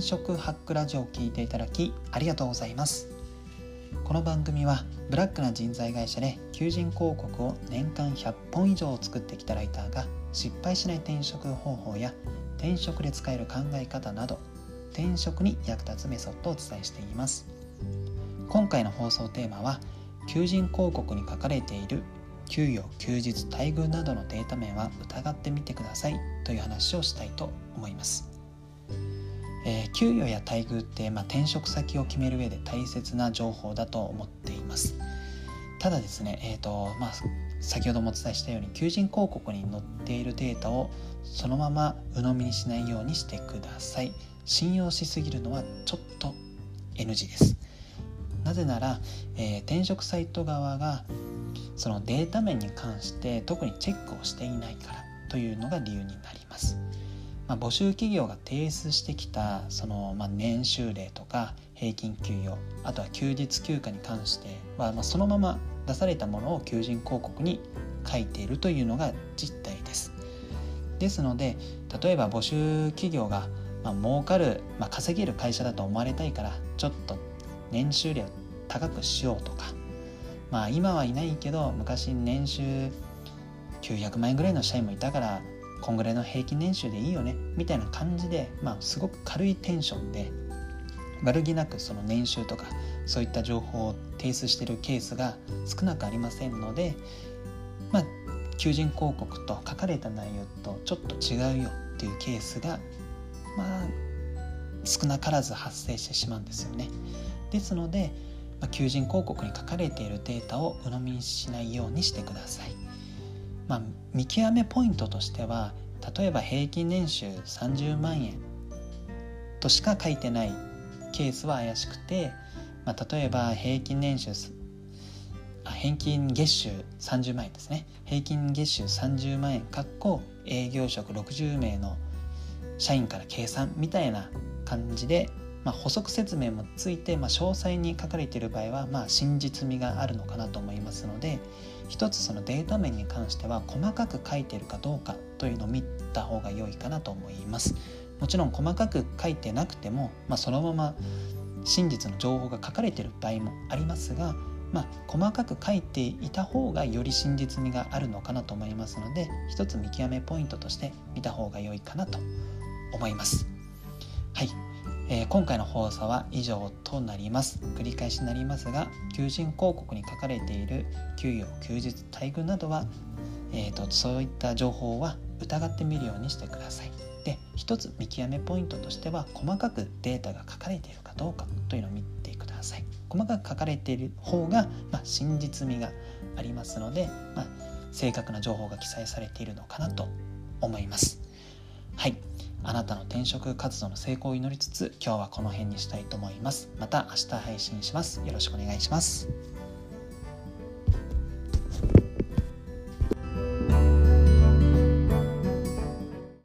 転職ハックラジオを聞いていただきありがとうございます。この番組はブラックな人材会社で求人広告を年間100本以上作ってきたライターが失敗しない転職方法や転職で使える考え方など転職に役立つメソッドをお伝えしています。今回の放送テーマは求人広告に書かれている給与休日待遇などのデータ面は疑ってみてくださいという話をしたいと思います、給与や待遇って、まあ、転職先を決める上で大切な情報だと思っています。ただですね、えーとまあ、先ほどもお伝えしたように求人広告に載っているデータをそのまま鵜呑みにしないようにしてください。信用しすぎるのはちょっと NG です。なぜなら、えー、転職サイト側がそのデータ面に関して特にチェックをしていないからというのが理由になります。まあ、募集企業が提出してきたその、まあ、年収例とか平均給与あとは休日休暇に関しては、まあ、そのまま出されたものを求人広告に書いているというのが実態です。ですので例えば募集企業が、まあ、儲かる、まあ、稼げる会社だと思われたいからちょっと年収例を高くしようとかまあ今はいないけど昔年収900万円ぐらいの社員もいたからこんぐらいの平均年収でいいよねみたいな感じで、まあ、すごく軽いテンションで悪気なくその年収とかそういった情報を提出してるケースが少なくありませんので、まあ、求人広告と書かれた内容とちょっと違うよっていうケースがまあ少なからず発生してしまうんですよね。ですので、まあ、求人広告に書かれているデータを鵜呑みにしないようにしてください。まあ、見極めポイントとしては例えば平均年収30万円としか書いてないケースは怪しくて、まあ、例えば平均年収あ平均月収30万円ですね。平均月収30万円かっこ営業職60名の社員から計算みたいな感じでまあ、補足説明もついて、まあ、詳細に書かれている場合は、まあ、真実味があるのかなと思いますので一つそのデータ面に関しては細かく書いてるかどうかというのを見た方が良いかなと思います。もちろん細かく書いてなくても、まあ、そのまま真実の情報が書かれている場合もありますが、まあ、細かく書いていた方がより真実味があるのかなと思いますので一つ見極めポイントとして見た方が良いかなと思います。はい。えー、今回の放送は以上となります。繰り返しになりますが求人広告に書かれている給与休日待遇などは、えーと、そういった情報は疑ってみるようにしてください。で一つ見極めポイントとしては細かくデータが書かれているかどうかというのを見てください。細かく書かれている方が、まあ、真実味がありますので、まあ、正確な情報が記載されているのかなと思います。はい。あなたの転職活動の成功を祈りつつ今日はこの辺にしたいと思います。また明日配信します。よろしくお願いします。